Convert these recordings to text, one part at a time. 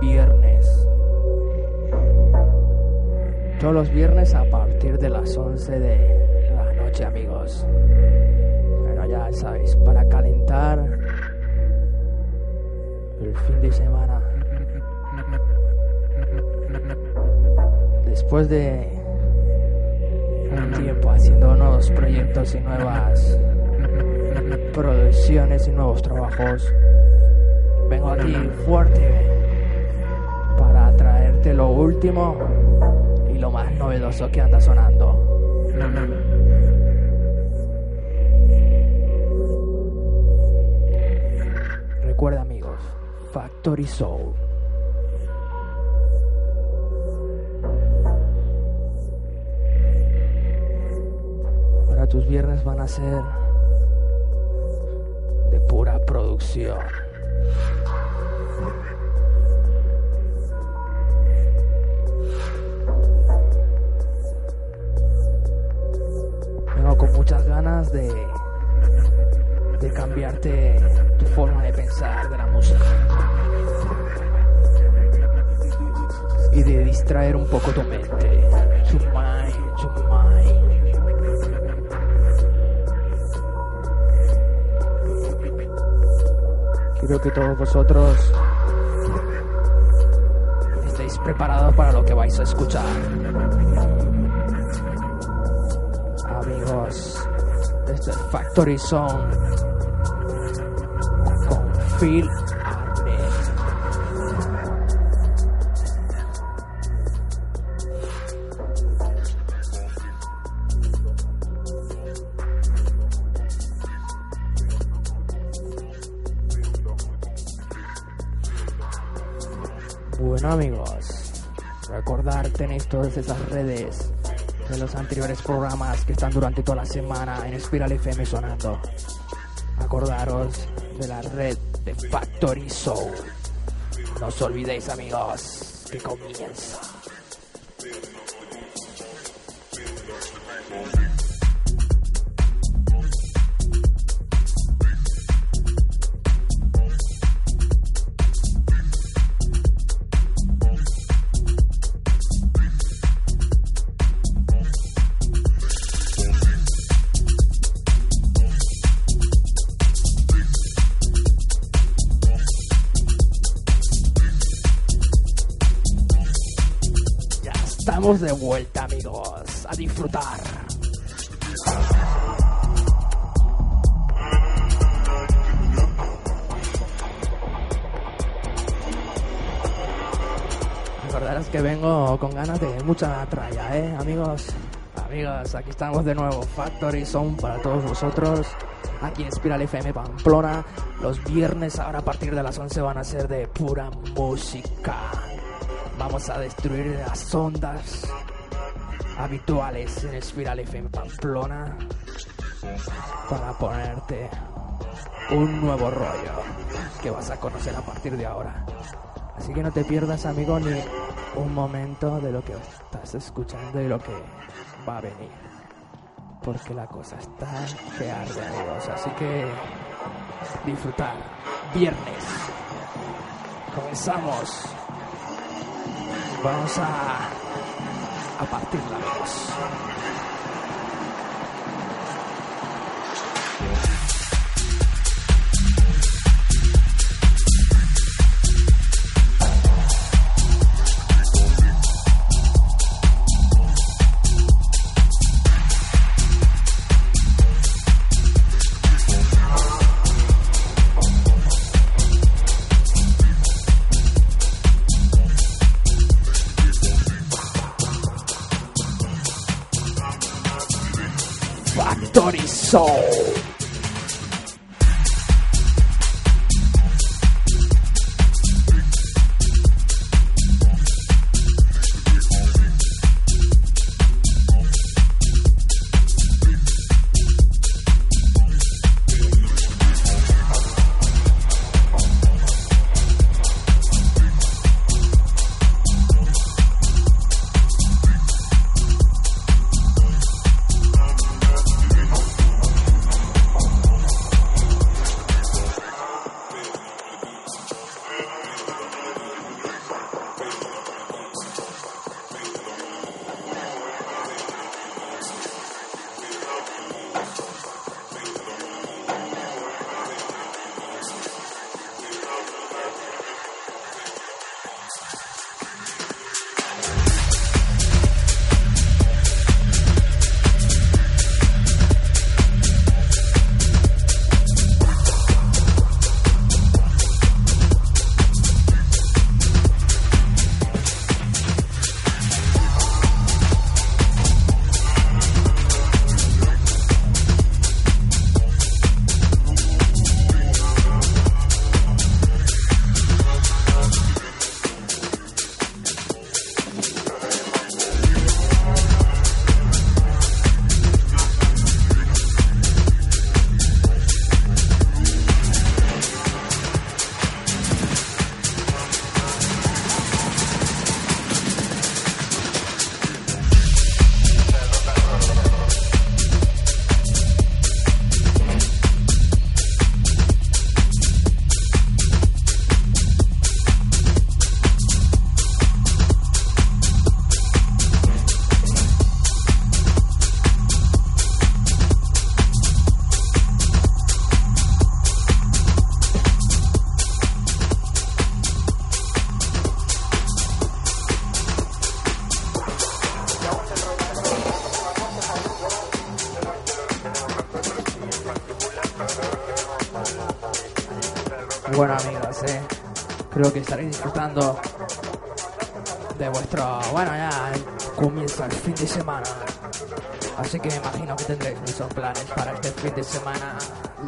Viernes. Todos los viernes a partir de las 11 de la noche, amigos. Bueno, ya sabéis, para calentar el fin de semana. Después de un tiempo haciendo nuevos proyectos y nuevas producciones y nuevos trabajos, vengo aquí fuerte traerte lo último y lo más novedoso que anda sonando. Recuerda amigos, Factory Soul. Ahora tus viernes van a ser de pura producción. De cambiarte tu forma de pensar de la música. Y de distraer un poco tu mente. Tu mind, tu mind. Quiero que todos vosotros estéis preparados para lo que vais a escuchar. Amigos, este es Factory con Bueno amigos, recordar tenéis todas esas redes de los anteriores programas que están durante toda la semana en Spiral FM sonando. Acordaros de la red de Factory Soul. No os olvidéis amigos, que comienza. De vuelta amigos, a disfrutar. verdad es que vengo con ganas de mucha tralla, ¿eh, amigos? Amigas, aquí estamos de nuevo. Factory Sound para todos vosotros. Aquí en Spiral FM Pamplona. Los viernes ahora a partir de las 11 van a ser de pura música. Vamos a destruir las ondas habituales en Spiral FM Pamplona para ponerte un nuevo rollo que vas a conocer a partir de ahora. Así que no te pierdas, amigo, ni un momento de lo que estás escuchando y lo que va a venir. Porque la cosa está que arde, amigos. Así que disfrutar. Viernes. Comenzamos. Vamos a, a partirla, amigos.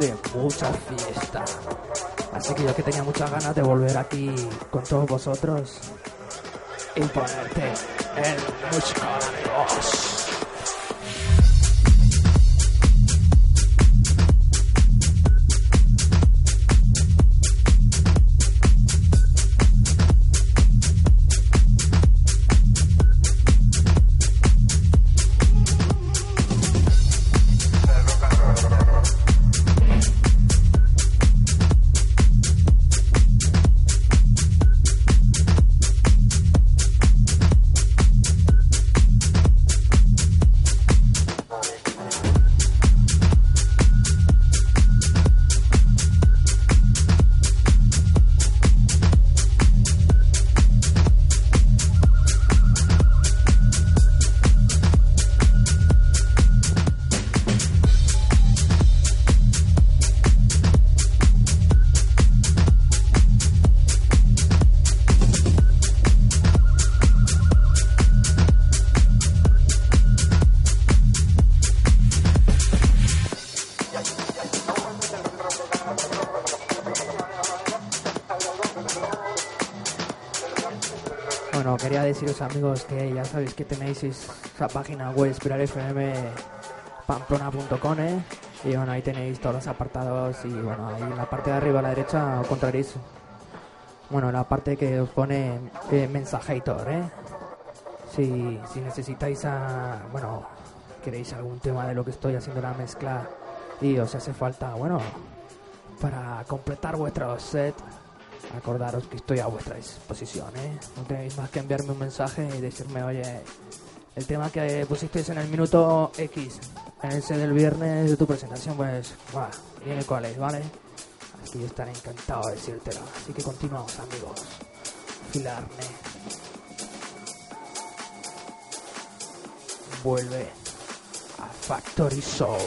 De mucha fiesta. Así que yo que tenía muchas ganas de volver aquí con todos vosotros y ponerte en música, amigos. Amigos que ya sabéis que tenéis esa página web espiralfmpamplona.com ¿eh? y bueno ahí tenéis todos los apartados y bueno ahí en la parte de arriba a la derecha encontraréis bueno la parte que os pone eh, mensajator ¿eh? si, si necesitáis bueno queréis algún tema de lo que estoy haciendo la mezcla y os hace falta bueno para completar vuestro set acordaros que estoy a vuestra disposición, ¿eh? No tenéis más que enviarme un mensaje y decirme, oye, el tema que pusisteis en el minuto X, set del viernes de tu presentación, pues, viene cuál es, ¿vale? Así estaré encantado de decírtelo. Así que continuamos, amigos. Filarme. Vuelve a Factory Soul.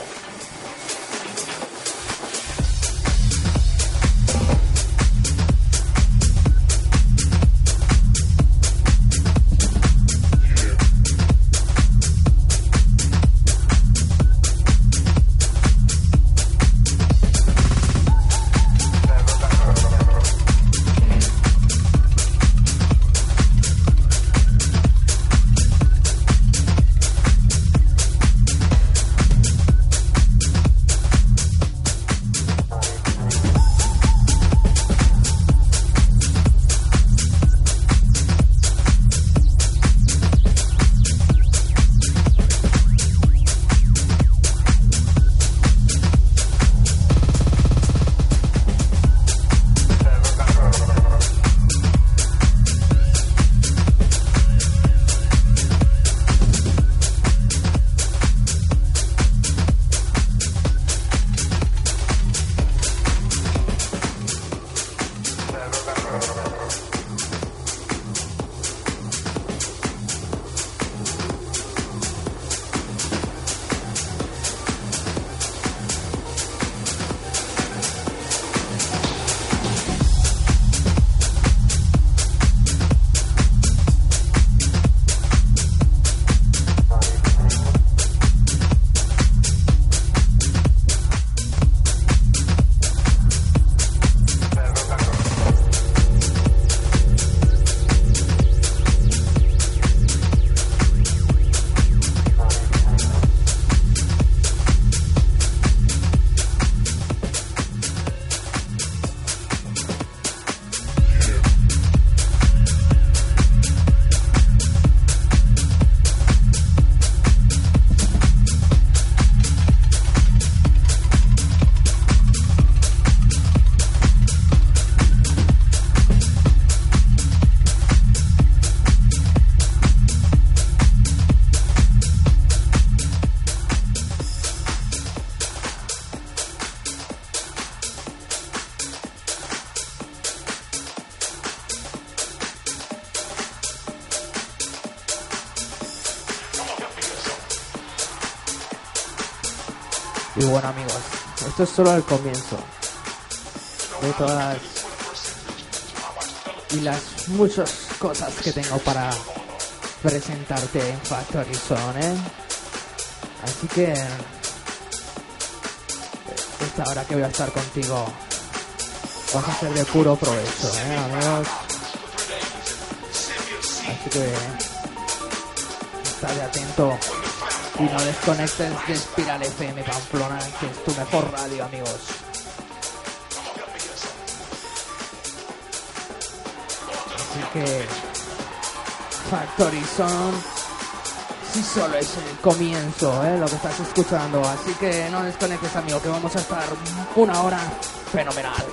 Y bueno amigos, esto es solo el comienzo de todas y las muchas cosas que tengo para presentarte en Factory Zone, ¿eh? Así que esta hora que voy a estar contigo vas a ser de puro provecho, ¿eh, amigos? Así que estate atento y no desconectes de Espiral FM Pamplona, que es tu mejor radio, amigos. Así que Factory Zone si solo es el comienzo, ¿eh? lo que estás escuchando. Así que no desconectes, amigo, que vamos a estar una hora fenomenal.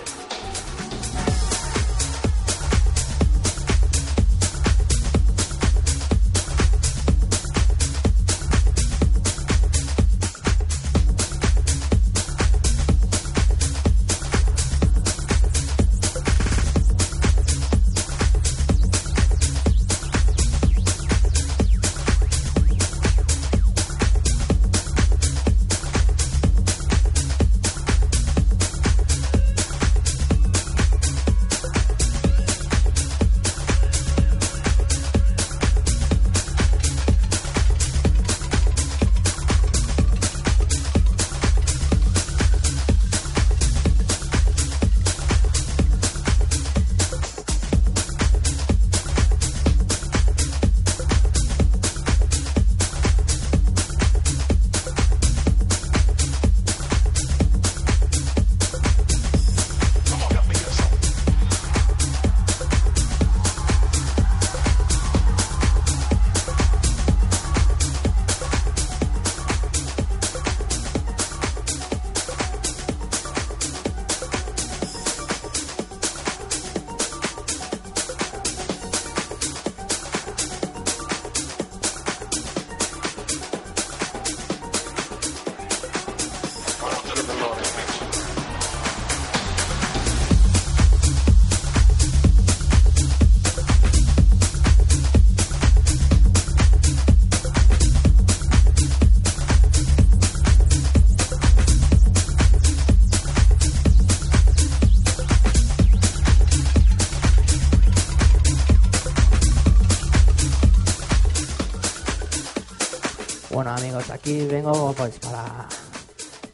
Aquí vengo pues para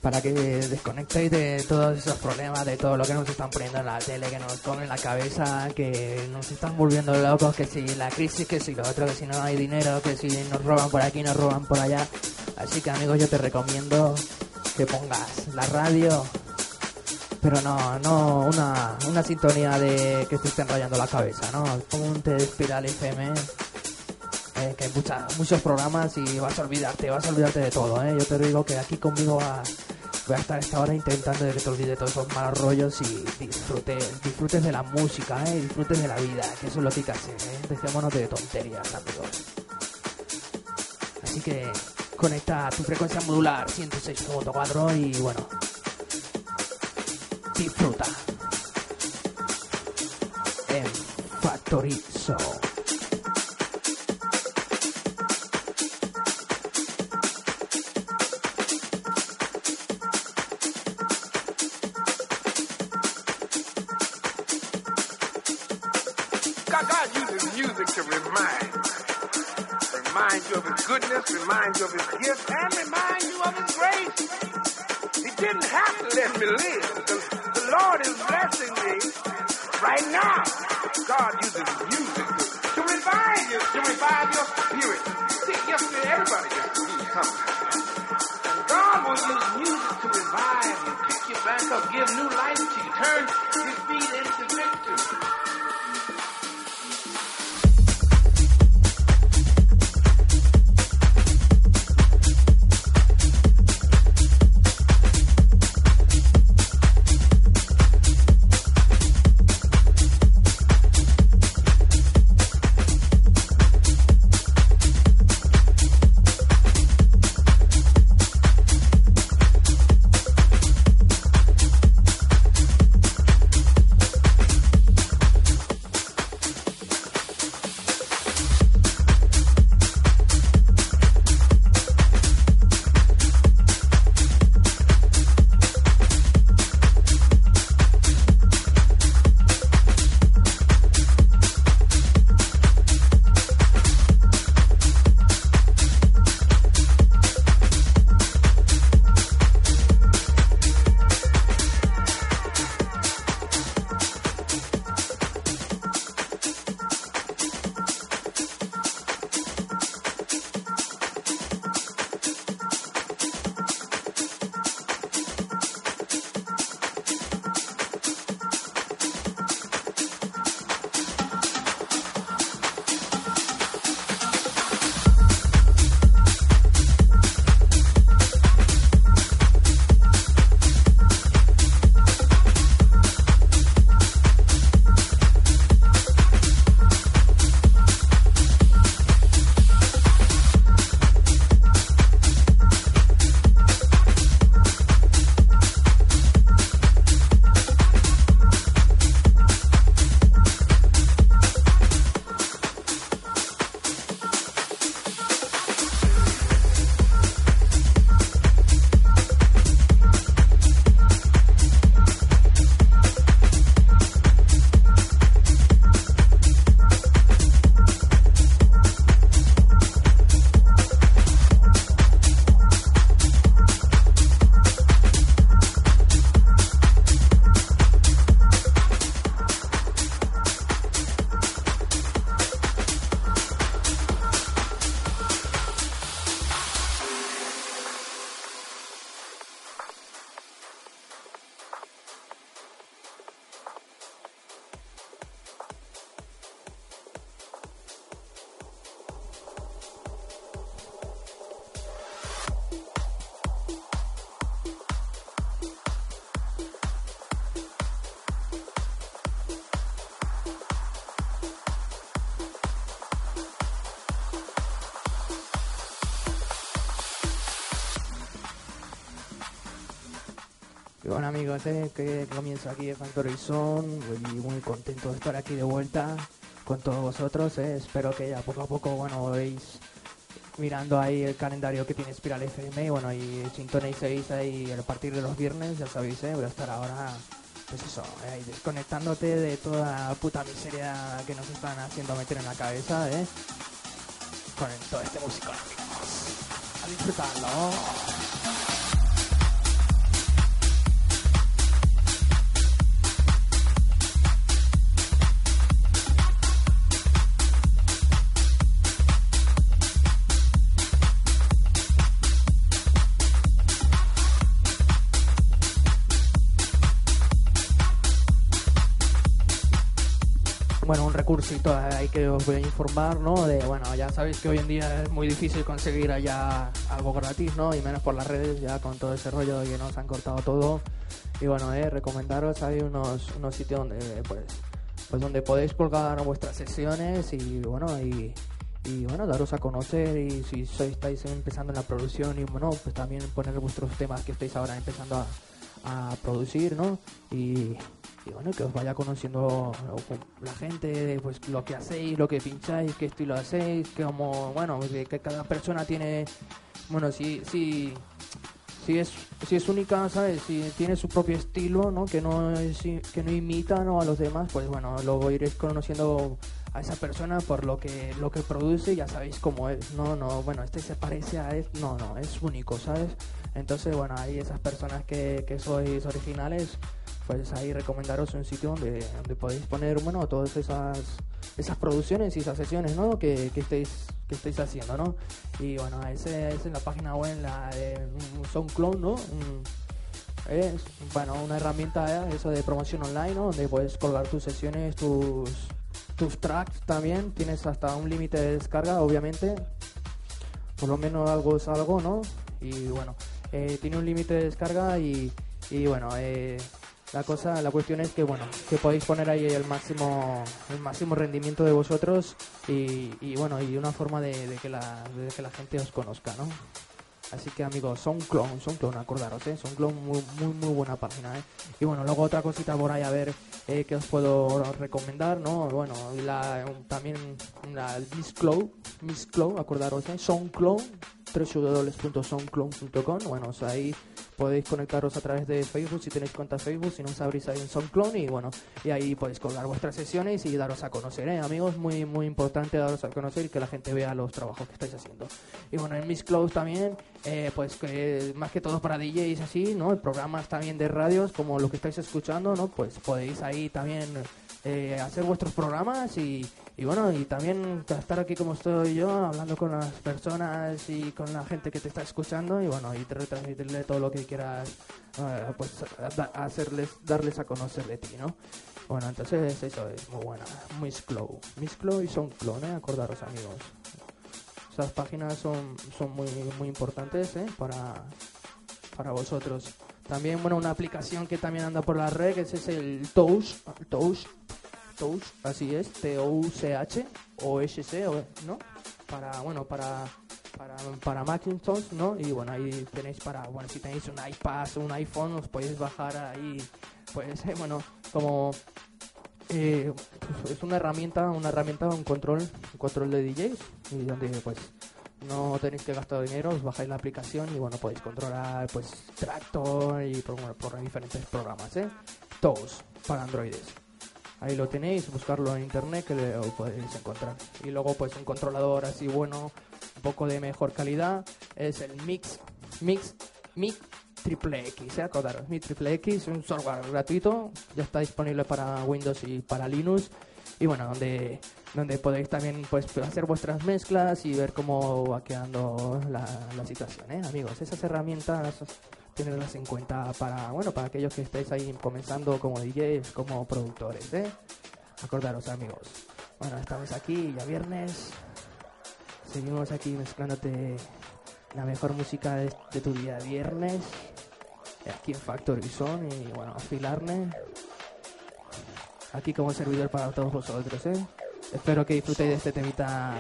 para que desconectéis de todos esos problemas, de todo lo que nos están poniendo en la tele, que nos ponen en la cabeza, que nos están volviendo locos, que si la crisis, que si lo otro, que si no hay dinero, que si nos roban por aquí, nos roban por allá. Así que amigos, yo te recomiendo que pongas la radio, pero no, no una, una sintonía de que te estén rayando la cabeza, ¿no? Ponte Espiral FM que hay muchos programas y vas a olvidarte, vas a olvidarte de todo, ¿eh? Yo te digo que aquí conmigo voy a estar esta hora intentando que te olvides de todos esos malos rollos y disfrutes, disfrutes de la música, ¿eh? Disfrutes de la vida, que eso es lo que hay que hacer, ¿eh? Dejémonos de tonterías, amigos. Así que conecta tu frecuencia modular 106.4 y bueno, disfruta en Factory Show. Goodness, remind you of his gift, and remind you of his grace. He didn't have to let me live. The, the Lord is blessing me right now. God uses music to, to revive you, to revive your spirit. See, yesterday everybody just needs something. God will use music to revive you, pick you back up, give new life to you, turn defeat into victory. Que comienzo aquí de Factory Zone, muy, muy contento de estar aquí de vuelta con todos vosotros, eh. espero que ya poco a poco, bueno, veis mirando ahí el calendario que tiene Spiral FM y bueno, y sintonicéis ahí a partir de los viernes, ya sabéis, eh, voy a estar ahora, pues eso, eh, desconectándote de toda la puta miseria que nos están haciendo meter en la cabeza, eh, con todo este músico, amigos. disfrutarlo. Recursito ahí que os voy a informar, ¿no? De, bueno, ya sabéis que hoy en día es muy difícil conseguir allá algo gratis, ¿no? Y menos por las redes, ya con todo ese rollo que nos han cortado todo. Y bueno, eh, recomendaros, hay unos, unos sitios donde, pues, pues donde podéis colgar vuestras sesiones y, bueno, y, y bueno, daros a conocer y si sois, estáis empezando en la producción y, bueno, pues también poner vuestros temas que estáis ahora empezando a, a producir, ¿no? Y, y bueno, que os vaya conociendo la gente, pues lo que hacéis, lo que pincháis, qué estilo hacéis, que como, bueno, que, que cada persona tiene, bueno, si, si, si es, si es única, ¿sabes? Si tiene su propio estilo, ¿no? Que no, es, que no imita, ¿no? A los demás, pues bueno, lo iréis conociendo a esa persona por lo que lo que produce ya sabéis cómo es no no bueno este se parece a él no no es único sabes entonces bueno hay esas personas que, que sois originales pues ahí recomendaros un sitio donde, podéis poner bueno todas esas esas producciones y esas sesiones ¿no? que, que estéis que estéis haciendo ¿no? y bueno ese es en la página web la de SoundCloud ¿no? es bueno una herramienta ¿eh? eso de promoción online ¿no? donde puedes colgar tus sesiones tus tus tracks también tienes hasta un límite de descarga obviamente por lo menos algo es algo no y bueno eh, tiene un límite de descarga y, y bueno eh, la cosa, la cuestión es que bueno, que podéis poner ahí el máximo, el máximo rendimiento de vosotros y, y bueno, y una forma de, que la, de que la gente os conozca, ¿no? Así que amigos, son clon, son clon, acordaros, ¿eh? Son clon muy, muy, muy buena página, ¿eh? Y bueno, luego otra cosita por ahí a ver eh, que os puedo recomendar, ¿no? Bueno, la, también la Miss Cloud, Miss Cloud, acordaros, ¿eh? SoundCloud, www.soundcloud.com, bueno, o ahí podéis conectaros a través de Facebook si tenéis cuenta Facebook, si no sabréis ahí en SoundCloud y bueno, y ahí podéis colgar vuestras sesiones y daros a conocer, ¿eh? amigos, muy muy importante daros a conocer y que la gente vea los trabajos que estáis haciendo. Y bueno, en Miss Cloud también, eh, pues que más que todo para DJs así, ¿no? Programas también de radios como lo que estáis escuchando, ¿no? Pues podéis ahí también eh, hacer vuestros programas y, y bueno, y también estar aquí como estoy yo, hablando con las personas y con la gente que te está escuchando y bueno, y retransmitirle todo lo que quieras, uh, pues hacerles, darles a conocer de ti, ¿no? Bueno, entonces eso es muy buena. Miss Clow. Miss Clow y son ¿eh? Acordaros, amigos. Esas páginas son, son muy, muy importantes, ¿eh? Para, para vosotros. También, bueno, una aplicación que también anda por la red, que es el Touch, Touch Touch, así es, T-O-U-C-H o S-C, ¿no? Para, bueno, para, para, para Macintosh, ¿no? Y bueno, ahí tenéis para, bueno, si tenéis un iPad, un iPhone, os podéis bajar ahí, pues, bueno, como eh, es una herramienta, una herramienta, un control, un control de DJs, y donde, pues, no tenéis que gastar dinero, os bajáis la aplicación y bueno, podéis controlar pues Tractor y por, bueno, por diferentes programas, ¿eh? Todos para androides. Ahí lo tenéis, buscarlo en internet que lo podéis encontrar. Y luego pues un controlador así bueno, un poco de mejor calidad, es el Mix, Mix, Mix Triple X, ¿eh? acordaros, Mix Triple X, un software gratuito, ya está disponible para Windows y para Linux. Y bueno, donde, donde podéis también pues hacer vuestras mezclas y ver cómo va quedando la, la situación, ¿eh? amigos. Esas herramientas tenerlas en cuenta para, bueno, para aquellos que estéis ahí comenzando como DJs, como productores, ¿eh? Acordaros, amigos. Bueno, estamos aquí, ya viernes. Seguimos aquí mezclándote la mejor música de, tu día viernes. Aquí en Factory Zone y, bueno, afilarme. Aquí como servidor para todos vosotros, ¿eh? Espero que disfrutéis de este temita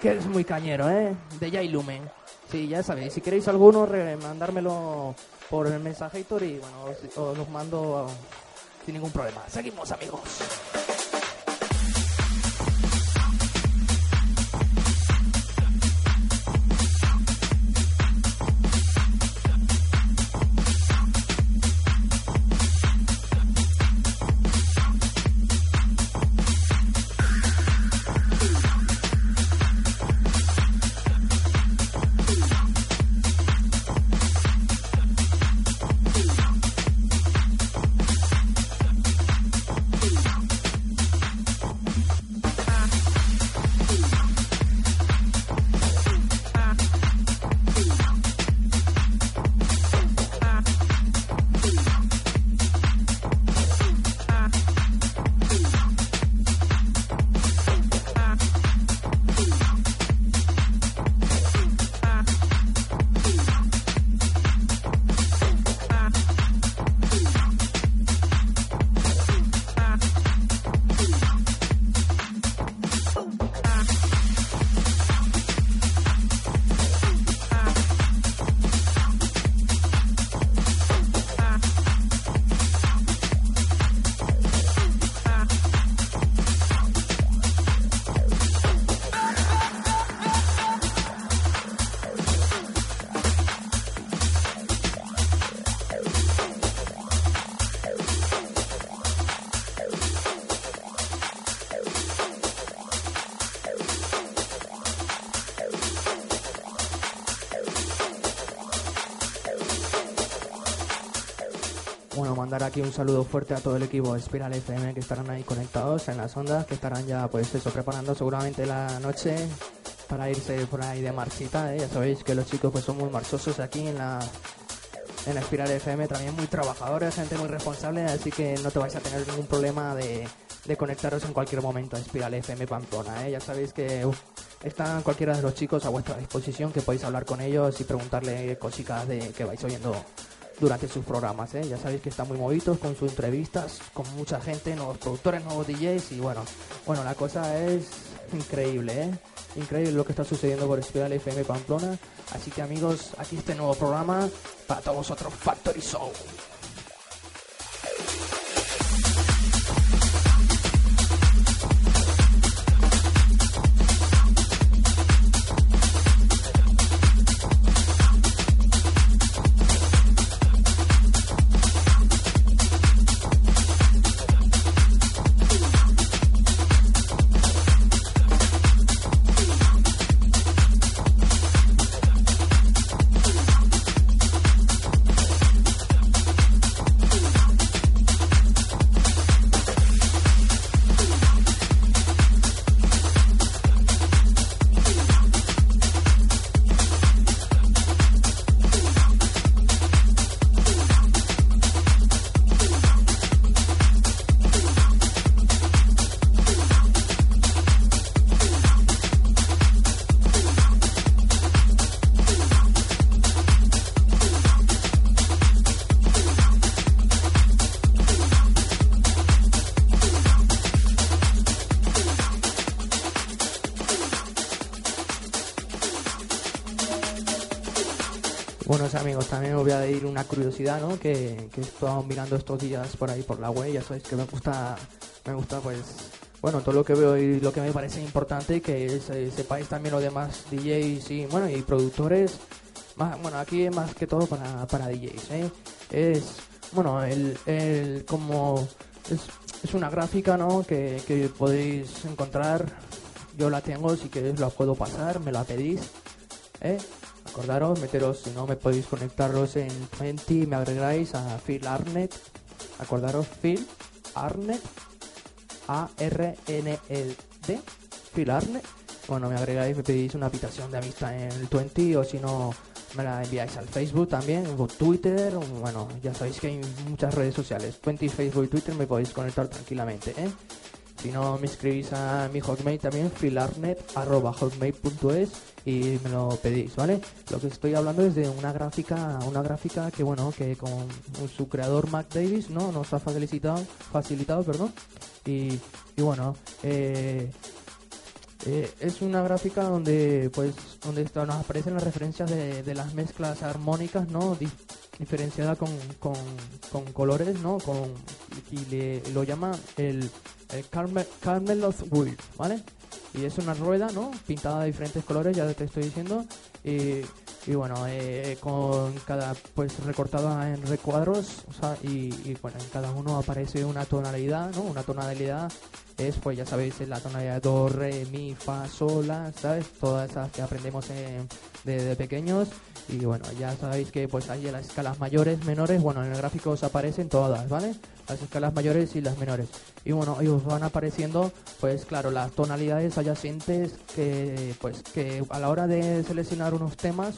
que es muy cañero, ¿eh? De Jay Lumen. Sí, ya sabéis, si queréis alguno, mandármelo por el mensajito y bueno, os, os los mando sin ningún problema. Seguimos, amigos. Aquí un saludo fuerte a todo el equipo de Espiral FM que estarán ahí conectados en las ondas, que estarán ya, pues eso, preparando seguramente la noche para irse por ahí de marchita. ¿eh? Ya sabéis que los chicos pues son muy marchosos aquí en la en Espiral FM, también muy trabajadores, gente muy responsable, así que no te vais a tener ningún problema de, de conectaros en cualquier momento a Espiral FM Pamplona. ¿eh? Ya sabéis que están cualquiera de los chicos a vuestra disposición, que podéis hablar con ellos y preguntarle cositas de que vais oyendo durante sus programas. ¿eh? Ya sabéis que están muy movidos con sus entrevistas, con mucha gente, nuevos productores, nuevos DJs y bueno, bueno, la cosa es increíble, ¿eh? Increíble lo que está sucediendo por Espiral FM Pamplona. Así que amigos, aquí este nuevo programa para todos vosotros, Factory Soul. Curiosidad, ¿no? Que, que he estado mirando estos días por ahí por la web, ya sabéis que me gusta, me gusta pues, bueno, todo lo que veo y lo que me parece importante que se- sepáis también los demás DJs y, bueno, y productores, más, bueno, aquí más que todo para, para DJs, ¿eh? Es, bueno, el, el como, es, es una gráfica, ¿no? Que, que podéis encontrar, yo la tengo, si queréis la puedo pasar, me la pedís, ¿eh? Acordaros, meteros, si no me podéis conectaros en 20, me agregáis a Phil Arnett. Acordaros, Phil Arnett, A-R-N-E-D, Phil Arnett. Bueno, me agregáis, me pedís una habitación de amistad en el 20 o si no, me la enviáis al Facebook también, o Twitter, bueno, ya sabéis que hay muchas redes sociales. 20, Facebook y Twitter me podéis conectar tranquilamente, ¿eh? Si no, me escribís a mi hotmail también, filarnet.hotmail.es y me lo pedís, ¿vale? Lo que estoy hablando es de una gráfica, una gráfica que bueno, que con su creador Mac Davis, ¿no? Nos ha facilitado, facilitado, perdón. Y, y bueno, eh, eh, es una gráfica donde pues donde está- nos aparecen las referencias de, de las mezclas armónicas, ¿no? Di- diferenciada con, con, con colores, ¿no? Con, y le, lo llama el, el Carmel, Carmelos Wheel, ¿vale? Y es una rueda, ¿no? Pintada de diferentes colores, ya te estoy diciendo. Y, bueno, eh, con cada, pues recortada en recuadros, y, bueno, en cada uno aparece una tonalidad, ¿no? Una tonalidad es, pues ya sabéis, la tonalidad do, re, mi, fa, sol, la, ¿sabes? Todas esas que aprendemos en- de, pequeños. Y bueno, ya sabéis que pues hay las escalas mayores, menores, bueno, en el gráfico os aparecen todas, ¿vale? Las escalas mayores y las menores. Y bueno, y os van apareciendo, pues claro, las tonalidades adyacentes que, pues, que a la hora de seleccionar unos temas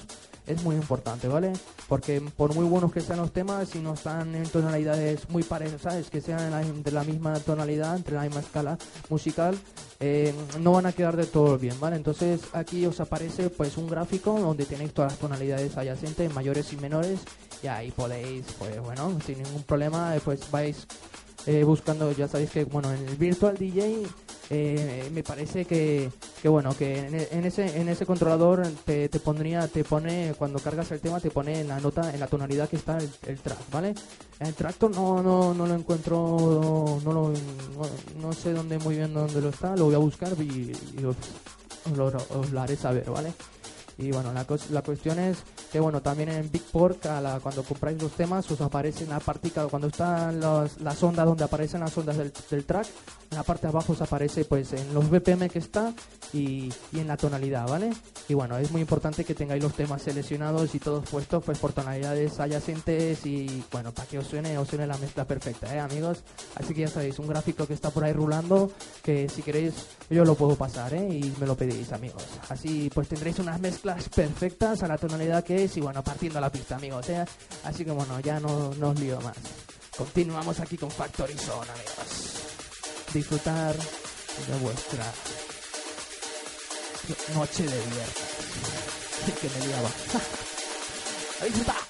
es muy importante, ¿vale? Porque por muy buenos que sean los temas, si no están en tonalidades muy parecidas, ¿sabes? Que sean entre la misma tonalidad, entre la misma escala musical, eh, no van a quedar de todo bien, ¿vale? Entonces aquí os aparece pues un gráfico donde tenéis todas las tonalidades adyacentes, mayores y menores, y ahí podéis, pues bueno, sin ningún problema, pues vais eh, buscando, ya sabéis que, bueno, en el Virtual DJ eh, me parece que, que bueno, que en, e- en ese en ese controlador te, te pondría, te pone, cuando cargas el tema, te pone en la nota, en la tonalidad que está el, el track, ¿vale? El tractor no, no, no lo encuentro, no lo, no, sé dónde muy bien dónde lo está, lo voy a buscar y, os lo, os lo haré saber, ¿vale? Y bueno, la, la cuestión es que bueno, también en Bigport, cuando compráis los temas, os aparece en la partica, cuando están los, las ondas donde aparecen las ondas del, del track, en la parte de abajo os aparece pues en los BPM que está y, y en la tonalidad, ¿vale? Y bueno, es muy importante que tengáis los temas seleccionados y todos puestos pues por tonalidades adyacentes y bueno, para que os suene, os suene la mezcla perfecta, ¿eh, amigos? Así que ya sabéis, un gráfico que está por ahí rulando, que si queréis yo lo puedo pasar, ¿eh? Y me lo pedís, amigos. Así pues tendréis unas mezclas perfectas a la tonalidad que es y bueno, partiendo la pista, amigos, ¿eh? Así que bueno, ya no, no os lío más. Continuamos aquí con Factory Zone, amigos. Disfrutar de vuestra noche de viernes. que me liaba. A disfrutar.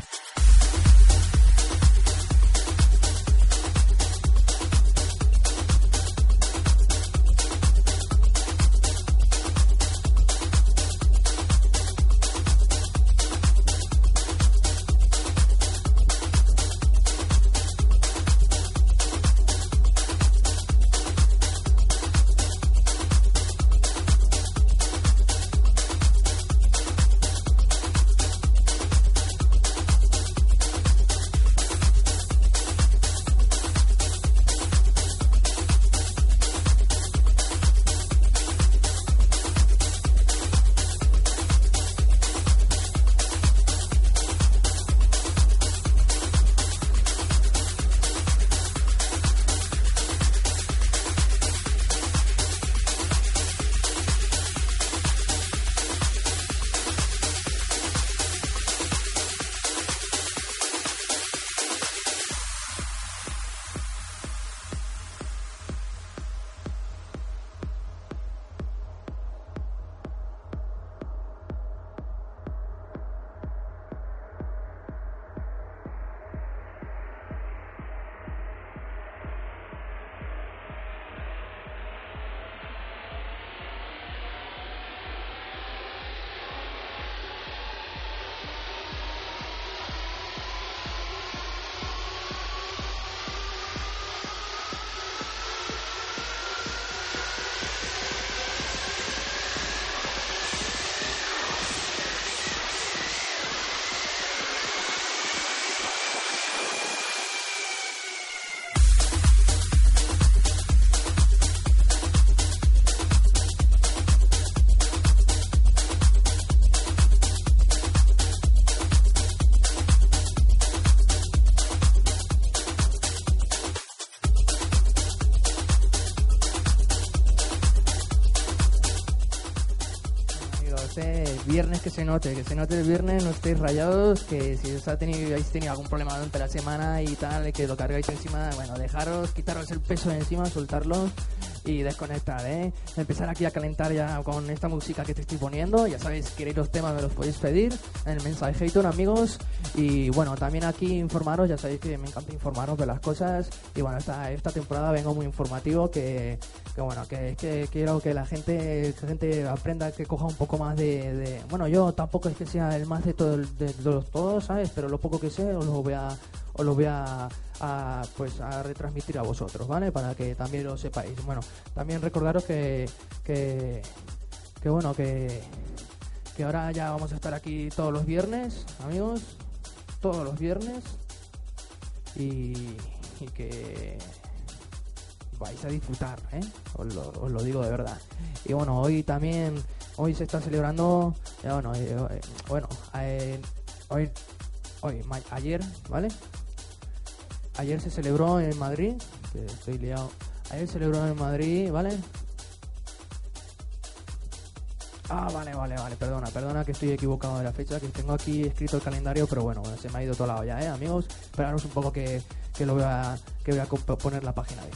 Que se note, que se note el viernes, no estéis rayados, que si os ha tenido, habéis tenido algún problema durante la semana y tal, que lo cargáis encima, bueno, dejaros, quitaros el peso de encima, soltarlo y desconectar, ¿eh? Empezar aquí a calentar ya con esta música que te estoy poniendo, ya sabéis, queréis los temas, me los podéis pedir en el mensaje amigos, y bueno, también aquí informaros, ya sabéis que me encanta informaros de las cosas, y bueno, esta, esta temporada vengo muy informativo, que, que bueno, que, que quiero que la gente, que la gente aprenda, que coja un poco más de, bueno, yo tampoco es que sea el más de, todo, de, de los todos, ¿sabes? Pero lo poco que sé os lo voy a, os lo voy a, a, pues a retransmitir a vosotros, ¿vale? Para que también lo sepáis. Bueno, también recordaros que, que, que bueno, que, que ahora ya vamos a estar aquí todos los viernes, amigos, todos los viernes y, y que vais a disfrutar, ¿eh? Os lo, os lo digo de verdad. Y bueno, hoy también, hoy se está celebrando, eh, bueno, eh, eh, bueno, hoy, hoy, ayer, ¿vale? Ayer se celebró en Madrid, que estoy liado. Ayer se celebró en Madrid, ¿vale? Ah, vale, vale, vale, perdona, perdona que estoy equivocado de la fecha, que tengo aquí escrito el calendario, pero bueno, se me ha ido todo lado ya, ¿eh, amigos? Esperaros un poco que, que lo voy que voy a poner la página ahí.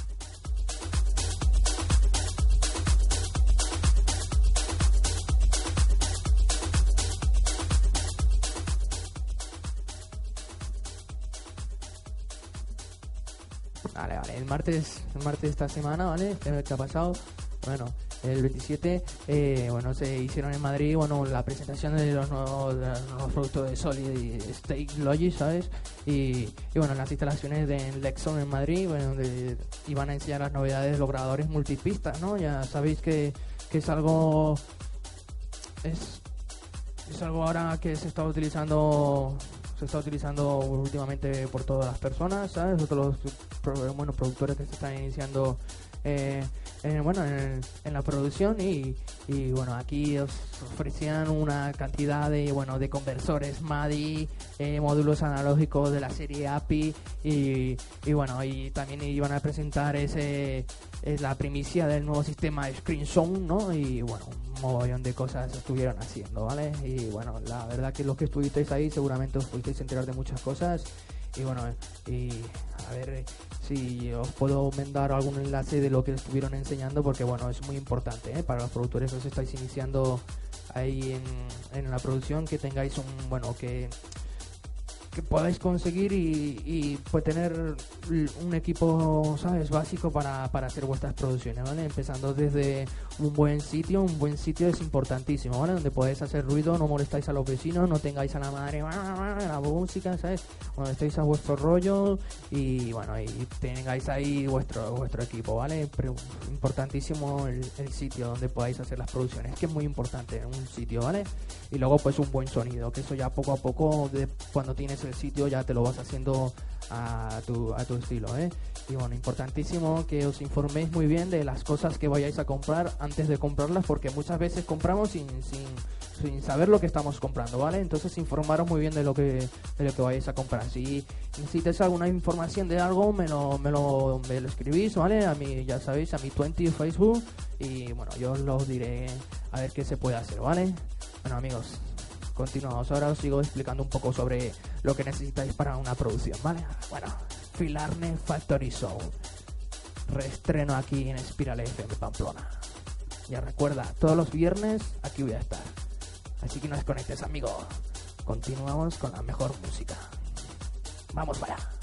Vale, vale. El martes, el martes de esta semana, ¿vale? ¿Qué qué ha pasado? Bueno, el 27, eh, bueno, se hicieron en Madrid, bueno, la presentación de los nuevos, de los nuevos productos de Solid y State Logic, ¿sabes? Y, y bueno, las instalaciones de Lexon en Madrid, bueno, donde iban a enseñar las novedades de los grabadores multipistas, ¿no? Ya sabéis que, que es algo... Es, es algo ahora que se está utilizando se está utilizando últimamente por todas las personas, ¿sabes? Todos los bueno, productores que se están iniciando eh, en, bueno, en, la producción y, bueno, aquí os ofrecían una cantidad de, bueno, de conversores MADI, eh, módulos analógicos de la serie API y, bueno, y también iban a presentar ese, es la primicia del nuevo sistema ScreenZone, ¿no? Y bueno, un mogollón de cosas estuvieron haciendo, ¿vale? Y bueno, la verdad que los que estuvisteis ahí seguramente os pudisteis enterar de muchas cosas y bueno, y a ver si os puedo mandar algún enlace de lo que estuvieron enseñando porque bueno, es muy importante ¿eh? para los productores que os estáis iniciando ahí en, en la producción que tengáis un bueno que que podáis conseguir y, pues tener un equipo, ¿sabes? Básico para, para hacer vuestras producciones, ¿vale? Empezando desde un buen sitio, un buen sitio es importantísimo, ¿vale? Donde podéis hacer ruido, no molestáis a los vecinos, no tengáis a la madre la música, ¿sabes? Cuando estéis a vuestro rollo y bueno, y tengáis ahí vuestro vuestro equipo, ¿vale? Importantísimo el, el sitio donde podáis hacer las producciones, que es muy importante un sitio, ¿vale? Y luego pues un buen sonido, que eso ya poco a poco, de, cuando tienes el sitio ya te lo vas haciendo a tu, a tu estilo. ¿eh? Y bueno, importantísimo que os informéis muy bien de las cosas que vayáis a comprar antes de comprarlas, porque muchas veces compramos sin, sin, sin saber lo que estamos comprando, ¿vale? Entonces informaros muy bien de lo que, de lo que vayáis a comprar. Si necesitáis alguna información de algo, me lo, me lo, me lo escribís, ¿vale? A mí, ya sabéis, a mi 20 Facebook y bueno, yo os diré a ver qué se puede hacer, ¿vale? Bueno amigos, continuamos. Ahora os sigo explicando un poco sobre lo que necesitáis para una producción, ¿vale? Bueno, Filarne Factory Soul. Reestreno aquí en Spiral FM Pamplona. Ya recuerda, todos los viernes aquí voy a estar. Así que no desconectes, amigo. Continuamos con la mejor música. Vamos para allá.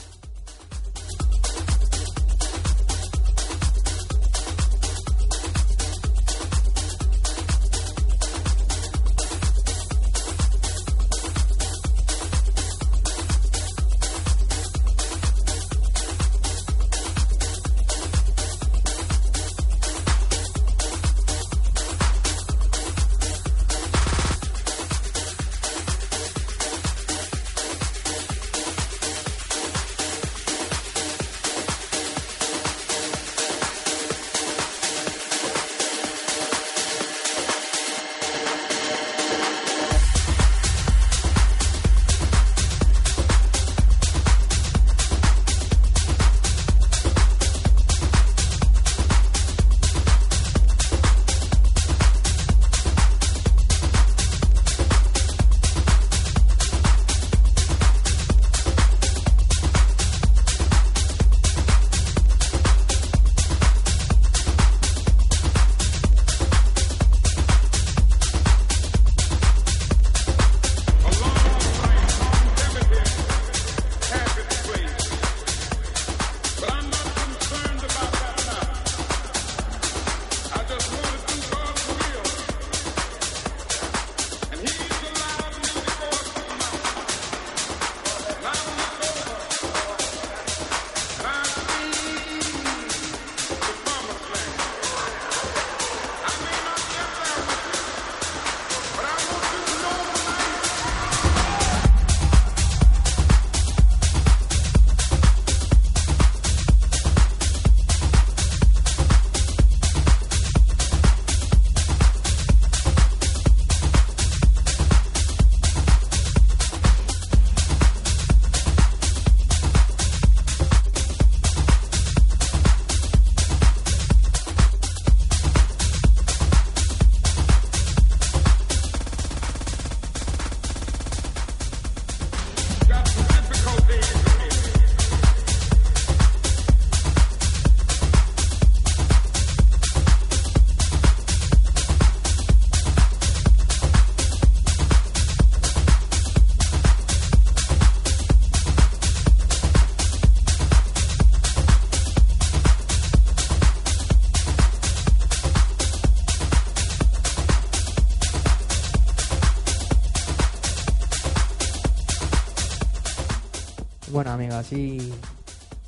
Así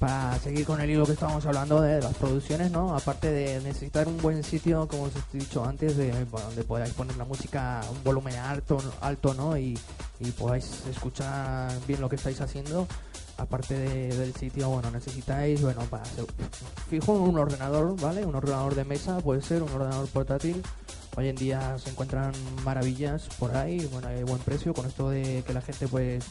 para seguir con el hilo que estábamos hablando de las producciones, ¿no? Aparte de necesitar un buen sitio, como os he dicho antes, de, donde podáis poner la música a un volumen alto, alto ¿no? Y, y podáis escuchar bien lo que estáis haciendo. Aparte del sitio, bueno, necesitáis, bueno, para fijo un ordenador, ¿vale? Un ordenador de mesa, puede ser, un ordenador portátil. Hoy en día se encuentran maravillas por ahí, bueno, hay buen precio con esto de que la gente pues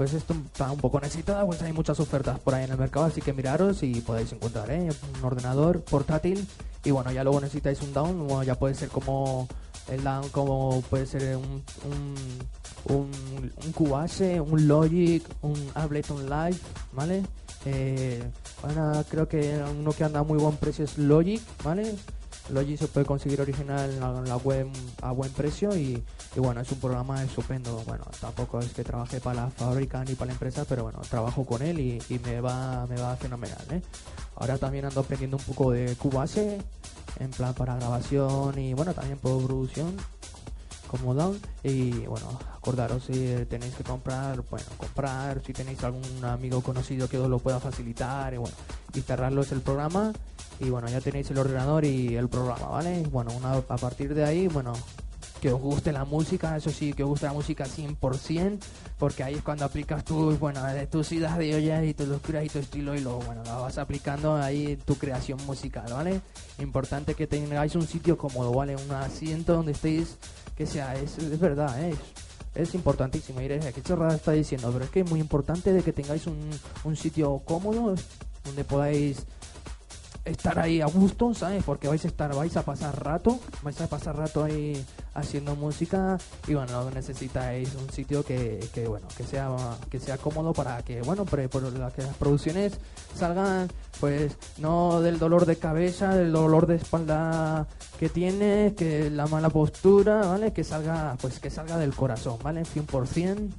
pues esto está un poco necesitada, pues hay muchas ofertas por ahí en el mercado, así que miraros y podéis encontrar ¿eh? un ordenador portátil y bueno, ya luego necesitáis un down, bueno, ya puede ser como el down, como puede ser un, un, un, un Cubase, un Logic, un Ableton Live, ¿vale? Eh, bueno, creo que uno que anda a muy buen precio es Logic, ¿vale? Logic se puede conseguir original en la, web a buen precio y, bueno, es un programa estupendo. Bueno, tampoco es que trabaje para la fábrica ni para la empresa, pero bueno, trabajo con él y, me va me va fenomenal. ¿eh? Ahora también ando aprendiendo un poco de Cubase, en plan para grabación y bueno, también por producción como down y bueno acordaros si tenéis que comprar bueno comprar si tenéis algún amigo conocido que os lo pueda facilitar y bueno y cerrarlos el programa y bueno, ya tenéis el ordenador y el programa, ¿vale? Bueno, una, a partir de ahí, bueno, que os guste la música, eso sí, que os guste la música 100%, porque ahí es cuando aplicas tu, bueno, de tus ideas de olla y tus locuras y tu estilo y luego, bueno, lo vas aplicando ahí tu creación musical, ¿vale? Importante que tengáis un sitio cómodo, ¿vale? Un asiento donde estéis, que sea, es, es verdad, ¿eh? es importantísimo. Y diréis, ¿qué chorrada está diciendo? Pero es que es muy importante de que tengáis un, un sitio cómodo donde podáis estar ahí a gusto, ¿sabes? Porque vais a estar, vais a pasar rato, vais a pasar rato ahí haciendo música y bueno, necesitáis un sitio que, que bueno, que sea que sea cómodo para que, bueno, por, que las producciones salgan pues no del dolor de cabeza, del dolor de espalda que tiene, que la mala postura, ¿vale? Que salga pues que salga del corazón, ¿vale? 100%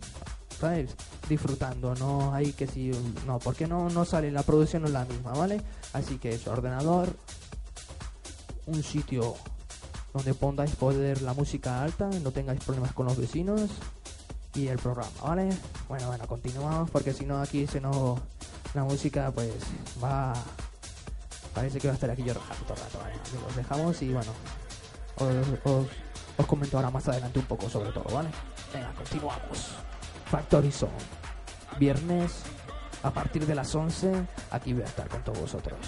¿sabes? Disfrutando, no hay que si, no, porque no, no sale, la producción no es la misma, ¿vale? Así que su ordenador, un sitio donde pongáis poder la música alta, no tengáis problemas con los vecinos y el programa, ¿vale? Bueno, bueno, continuamos porque si no aquí se nos la música pues va parece que va a estar aquí yo rajando todo el rato, ¿vale? Los dejamos y bueno, os, os comento ahora más adelante un poco sobre todo, ¿vale? Venga, continuamos. Factory Zone. Viernes a partir de las 11, aquí voy a estar con todos vosotros.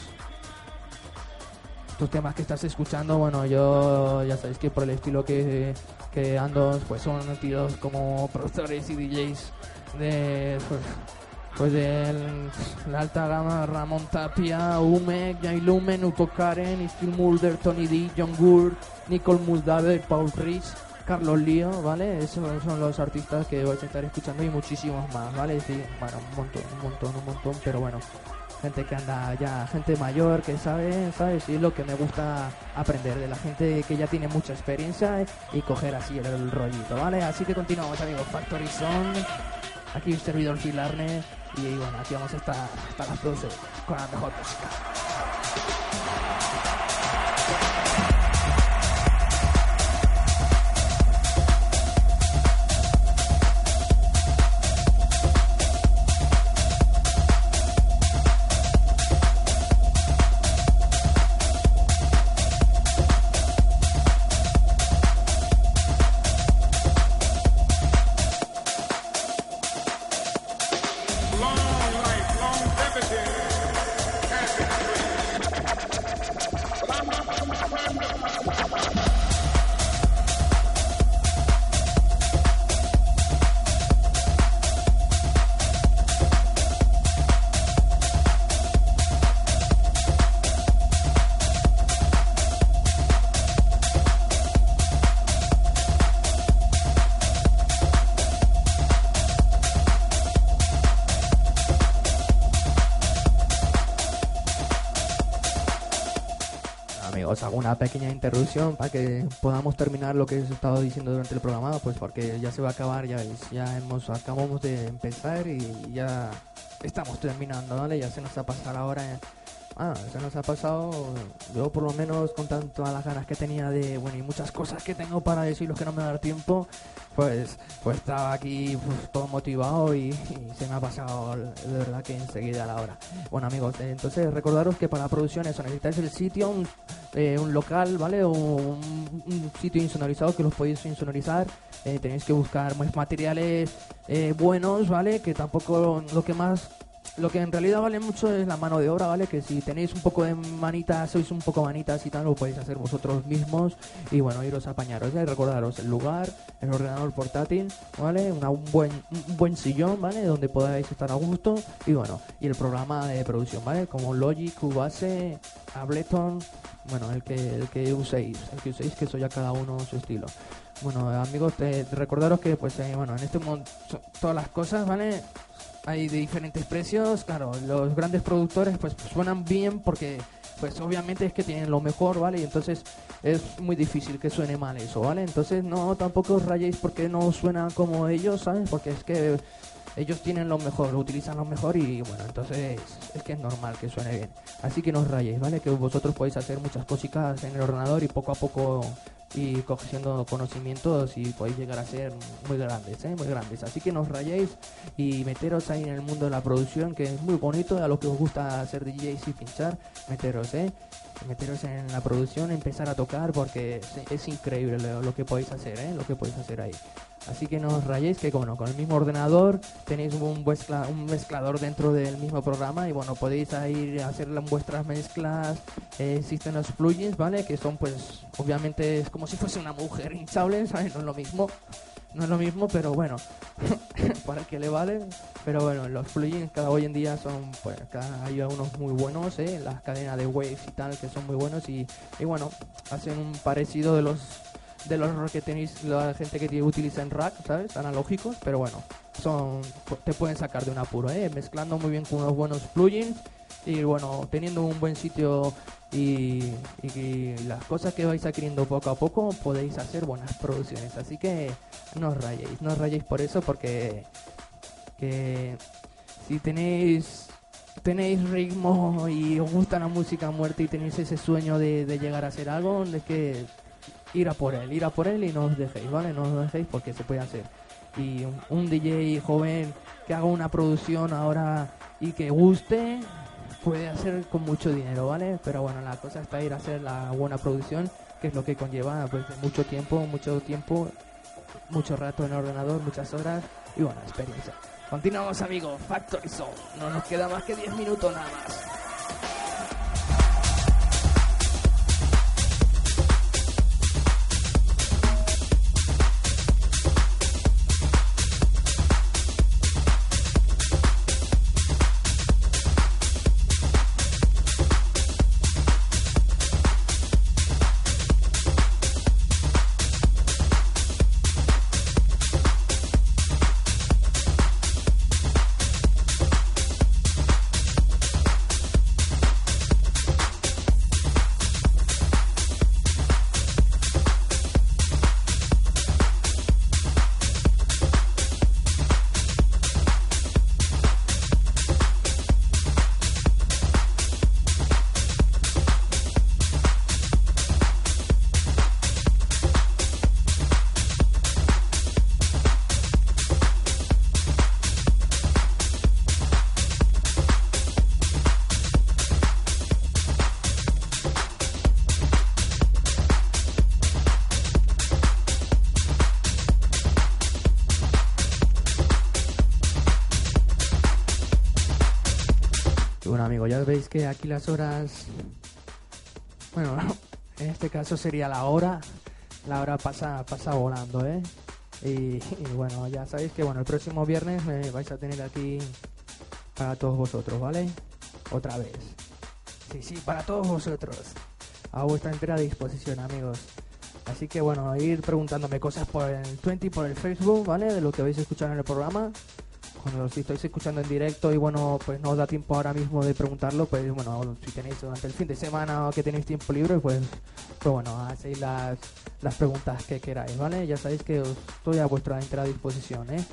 Estos temas que estás escuchando, bueno, yo ya sabéis que por el estilo que, que ando, pues son tíos como productores y DJs de pues, pues de la alta gama Ramón Tapia, Ume, Jay Lumen, Uto Karen, Steve Mulder, Tony D, John Gould, Nicole Muldaver, Paul Rich, Carlos Lío, ¿vale? Esos son los artistas que vais a estar escuchando y muchísimos más, ¿vale? Sí, bueno, un montón, un montón, un montón, pero bueno, gente que anda ya, gente mayor que sabe, ¿sabes? Y lo que me gusta aprender de la gente que ya tiene mucha experiencia y coger así el, rollito, ¿vale? Así que continuamos, amigos, Factory Son, aquí un servidor Filarne y bueno, aquí vamos a estar hasta las 12 con la mejor música. Una pequeña interrupción para que podamos terminar lo que he estado diciendo durante el programa, pues porque ya se va a acabar, ya ya hemos acabamos de empezar y ya estamos terminando, ¿vale? Ya se nos ha pasado la hora. Ah, se nos ha pasado, yo por lo menos con todas las ganas que tenía de, bueno, y muchas cosas que tengo para decir los que no me da tiempo, pues, pues estaba aquí todo motivado y, se me ha pasado de verdad que enseguida la hora. Bueno amigos, eh, entonces recordaros que para eso necesitáis el sitio, un, eh, local, ¿vale? Un, un, sitio insonorizado que los podéis insonorizar. Eh, tenéis que buscar más materiales buenos, ¿vale? Que tampoco lo que más lo que en realidad vale mucho es la mano de obra, ¿vale? Que si tenéis un poco de manitas, sois un poco manitas y tal, lo podéis hacer vosotros mismos y bueno, iros a apañaros, ¿eh? Recordaros el lugar, el ordenador portátil, ¿vale? un, buen, buen sillón, ¿vale? Donde podáis estar a gusto y bueno, y el programa de producción, ¿vale? Como Logic, Cubase, Ableton, bueno, el que, el que uséis, el que uséis que soy a cada uno su estilo. Bueno, amigos, recordaros que pues eh, bueno, en este mundo todas las cosas, ¿vale? Hay de diferentes precios, claro, los grandes productores pues suenan bien porque pues obviamente es que tienen lo mejor, ¿vale? Y entonces es muy difícil que suene mal eso, ¿vale? Entonces no tampoco os rayéis porque no suena como ellos, ¿sabes? Porque es que ellos tienen lo mejor, lo utilizan lo mejor y bueno, entonces es que es normal que suene bien. Así que no os rayéis, ¿vale? Que vosotros podéis hacer muchas cositas en el ordenador y poco a poco y cogiendo conocimientos y podéis llegar a ser muy grandes, ¿eh? muy grandes. Así que no os rayéis y meteros ahí en el mundo de la producción, que es muy bonito, a los que os gusta hacer DJs y pinchar, meteros, ¿eh? meteros en la producción, empezar a tocar, porque es, increíble lo, que podéis hacer, ¿eh? lo que podéis hacer ahí. Así que no os rayéis que bueno, con el mismo ordenador tenéis un, un mezclador dentro del mismo programa y bueno, podéis ir a hacer vuestras mezclas. Eh, existen los plugins, ¿vale? Que son pues obviamente es como si fuese una mujer hinchable, ¿sabes? No es lo mismo. No es lo mismo, pero bueno, para el que le vale. Pero bueno, los plugins cada hoy en día son, pues acá hay unos muy buenos, ¿eh? Las cadenas de Waves y tal, que son muy buenos y, y bueno, hacen un parecido de los de los que tenéis la gente que utiliza en rack, ¿sabes? Analógicos, pero bueno, son te pueden sacar de un apuro, ¿eh? Mezclando muy bien con unos buenos plugins y bueno, teniendo un buen sitio y, las cosas que vais adquiriendo poco a poco podéis hacer buenas producciones. Así que no os rayéis, no os rayéis por eso porque que si tenéis tenéis ritmo y os gusta la música muerta y tenéis ese sueño de llegar a hacer algo, es que ir a por él, ir a por él y no os dejéis, ¿vale? No os dejéis porque se puede hacer. Y un, DJ joven que haga una producción ahora y que guste, puede hacer con mucho dinero, ¿vale? Pero bueno, la cosa está ir a hacer la buena producción, que es lo que conlleva pues mucho tiempo, mucho tiempo, mucho rato en el ordenador, muchas horas y bueno, experiencia. Continuamos amigos, Factory Soul. No nos queda más que 10 minutos nada más. Veis que aquí las horas, bueno, en este caso sería la hora, la hora pasa, pasa volando, ¿eh? Y, bueno, ya sabéis que bueno, el próximo viernes me vais a tener aquí para todos vosotros, ¿vale? Otra vez. Sí, sí, para todos vosotros. A vuestra entera disposición, amigos. Así que bueno, ir preguntándome cosas por el 20, por el Facebook, ¿vale? De lo que vais a escuchar en el programa cuando si estáis escuchando en directo y bueno, pues no os da tiempo ahora mismo de preguntarlo, pues bueno, si tenéis durante el fin de semana o que tenéis tiempo libre, pues, pues bueno, hacéis las, las preguntas que queráis, ¿vale? Ya sabéis que os estoy a vuestra entera disposición, ¿eh?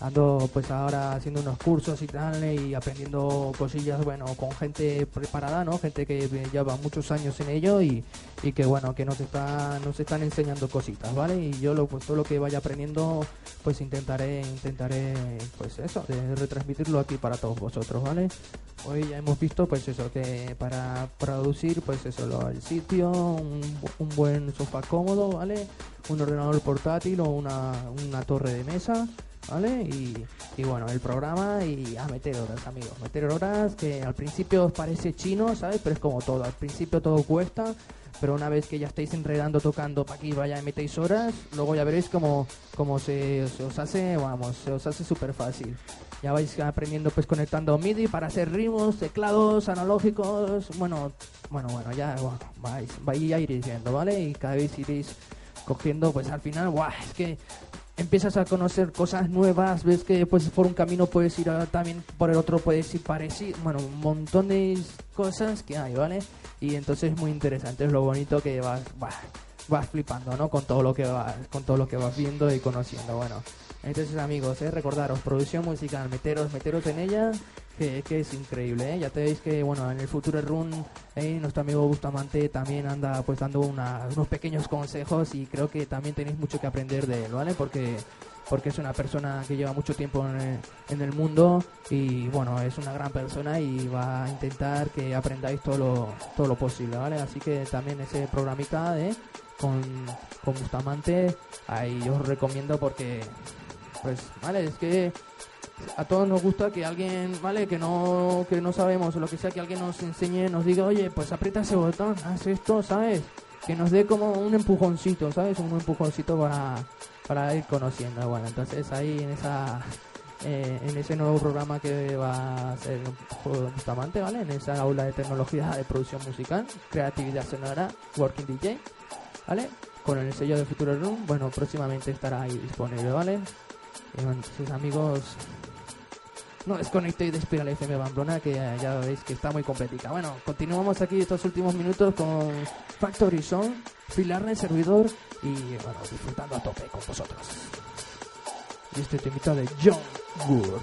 Ando pues ahora haciendo unos cursos y tal y aprendiendo cosillas, bueno, con gente preparada, ¿no? Gente que lleva muchos años en ello y, y que bueno, que nos está, nos están enseñando cositas, ¿vale? Y yo lo, pues todo lo que vaya aprendiendo, pues intentaré, intentaré, pues eso, de retransmitirlo aquí para todos vosotros, ¿vale? Hoy ya hemos visto, pues eso, que para producir, pues eso, lo, el sitio, un, un buen sofá cómodo, ¿vale? Un ordenador portátil o una, una torre de mesa ¿vale? Y, bueno, el programa y a meter horas, amigos. Meter horas que al principio os parece chino, ¿sabes? Pero es como todo. Al principio todo cuesta, pero una vez que ya estáis enredando, tocando para aquí, vaya, metéis horas, luego ya veréis como, como se, se, os hace, vamos, se os hace súper fácil. Ya vais aprendiendo pues conectando MIDI para hacer ritmos, teclados, analógicos, bueno, bueno, bueno, ya bueno, vais, vais a ir viendo, ¿vale? Y cada vez iréis cogiendo, pues al final, guau, es que empiezas a conocer cosas nuevas, ves que pues por un camino puedes ir a, también por el otro puedes ir parecido, bueno, un montón de cosas que hay, ¿vale? Y entonces es muy interesante, es lo bonito que vas, vas, vas flipando, ¿no? Con todo lo que vas, con todo lo que vas viendo y conociendo, bueno. Entonces amigos, recordaros, producción musical, meteros, meteros en ella, que, es increíble, ¿eh? Ya te veis que, bueno, en el Future Run, ¿eh? nuestro amigo Bustamante también anda pues dando unos pequeños consejos y creo que también tenéis mucho que aprender de él, ¿vale? Porque porque es una persona que lleva mucho tiempo en el, mundo y bueno, es una gran persona y va a intentar que aprendáis todo lo, todo lo posible, ¿vale? Así que también ese programita ¿eh? con, con Bustamante, ahí os recomiendo porque, pues, ¿vale? Es que a todos nos gusta que alguien, ¿vale? Que no, que no sabemos o lo que sea, que alguien nos enseñe, nos diga, oye, pues aprieta ese botón, haz esto, ¿sabes? Que nos dé como un empujoncito, ¿sabes? Un empujoncito para, para ir conociendo. Bueno, entonces ahí en esa eh, en ese nuevo programa que va a ser Bustamante, ¿vale? En esa aula de tecnología de producción musical, creatividad sonora, Working DJ, ¿vale? Con el sello de Futuro Room, bueno, próximamente estará ahí disponible, ¿vale? Y bueno, entonces amigos, no desconectéis de Espiral FM Bamblona, que ya, veis que está muy completica. Bueno, continuamos aquí estos últimos minutos con Factory Song, Pilar el servidor y bueno, disfrutando a tope con vosotros. Y este temita de John Wood.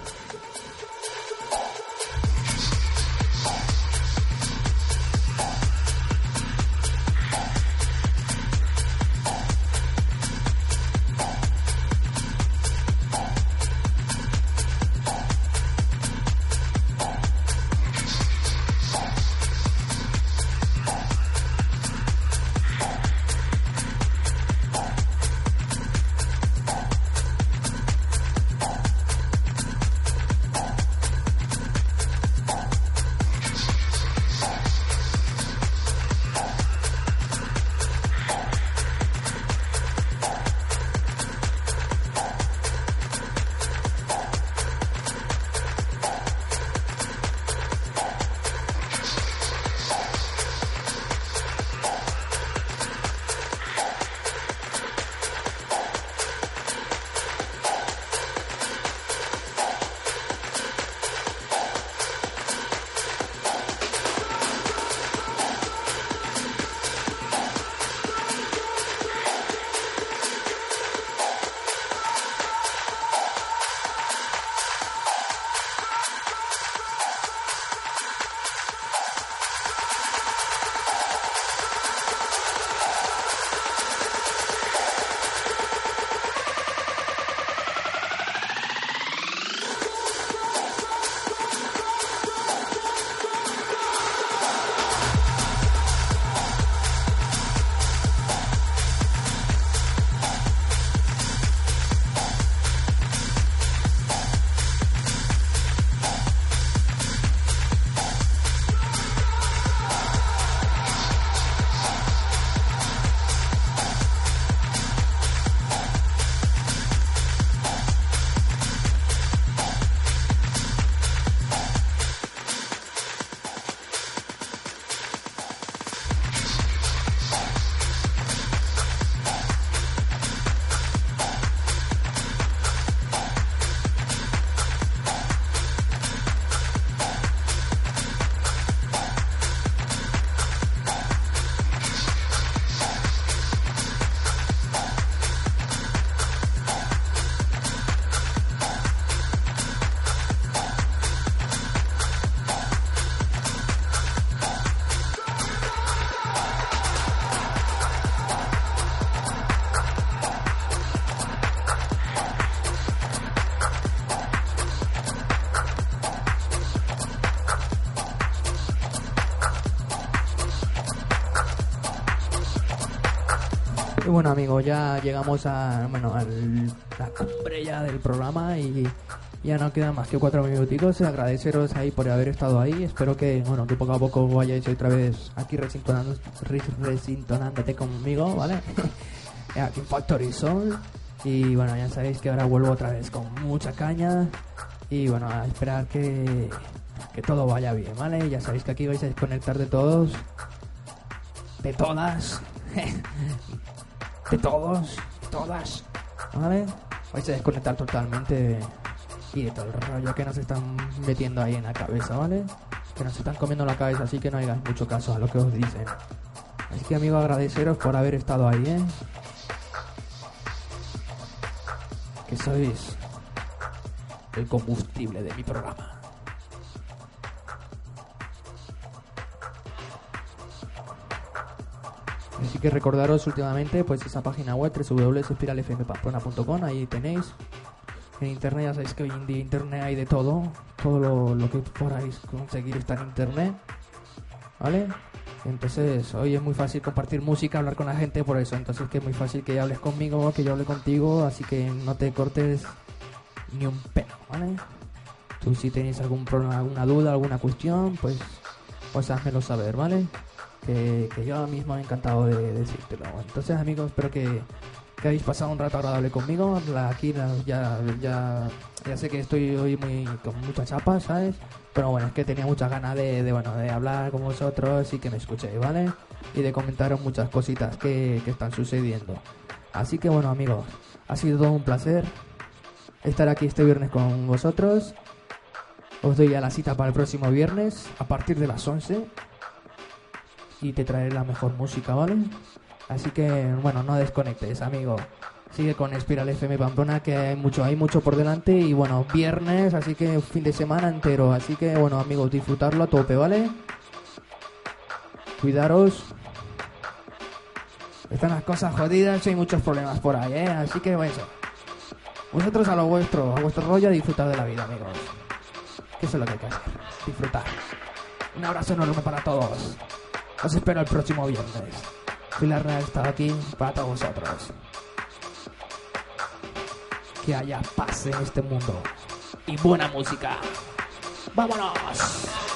Bueno amigos, ya llegamos a, a la cumbre ya del programa y ya no quedan más que cuatro minuticos. Agradeceros ahí por haber estado ahí. Espero que, bueno, que poco a poco vayáis otra vez aquí resintonándote conmigo, ¿vale? aquí en Factory Soul. Y bueno, ya sabéis que ahora vuelvo otra vez con mucha caña. Y bueno, a esperar que, que todo vaya bien, ¿vale? Ya sabéis que aquí vais a desconectar de todos. De todas. de todos, todas, ¿vale? Vais a desconectar totalmente y de todo el rollo que nos están metiendo ahí en la cabeza, ¿vale? Que nos están comiendo la cabeza, así que no hagáis mucho caso a lo que os dicen. Así que amigos, agradeceros por haber estado ahí, ¿eh? Que sois el combustible de mi programa. Recordaros últimamente pues esa página web www.espiralfmpamplona.com, ahí tenéis. En internet ya sabéis que hoy en día internet hay de todo, todo lo, que podáis conseguir está en internet, ¿vale? Entonces hoy es muy fácil compartir música, hablar con la gente por eso, entonces que es muy fácil que hables conmigo, que yo hable contigo, así que no te cortes ni un pelo, ¿vale? Tú si tenéis algún problema, alguna duda, alguna cuestión, pues, pues házmelo saber, ¿vale? Que, yo mismo he encantado de, decírtelo. Entonces, amigos, espero que, que habéis pasado un rato agradable conmigo. aquí ya, ya, ya sé que estoy hoy muy con mucha chapa, ¿sabes? Pero bueno, es que tenía muchas ganas de, bueno, de hablar con vosotros y que me escuchéis, ¿vale? Y de comentaros muchas cositas que, que están sucediendo. Así que bueno, amigos, ha sido todo un placer estar aquí este viernes con vosotros. Os doy ya la cita para el próximo viernes a partir de las 11 y te traeré la mejor música, ¿vale? Así que, bueno, no desconectes, amigo. Sigue con Espiral FM Pamplona, que hay mucho, hay mucho por delante. Y bueno, viernes, así que fin de semana entero. Así que, bueno, amigos, disfrutarlo a tope, ¿vale? Cuidaros. Están las cosas jodidas y hay muchos problemas por ahí, ¿eh? Así que, bueno, vosotros a lo vuestro, a vuestro rollo, a disfrutar de la vida, amigos. Que eso es lo que hay que hacer. Disfrutar. Un abrazo enorme para todos. Os espero el próximo viernes. Pilar estado aquí para todos vosotros. Que haya paz en este mundo. Y buena música. ¡Vámonos!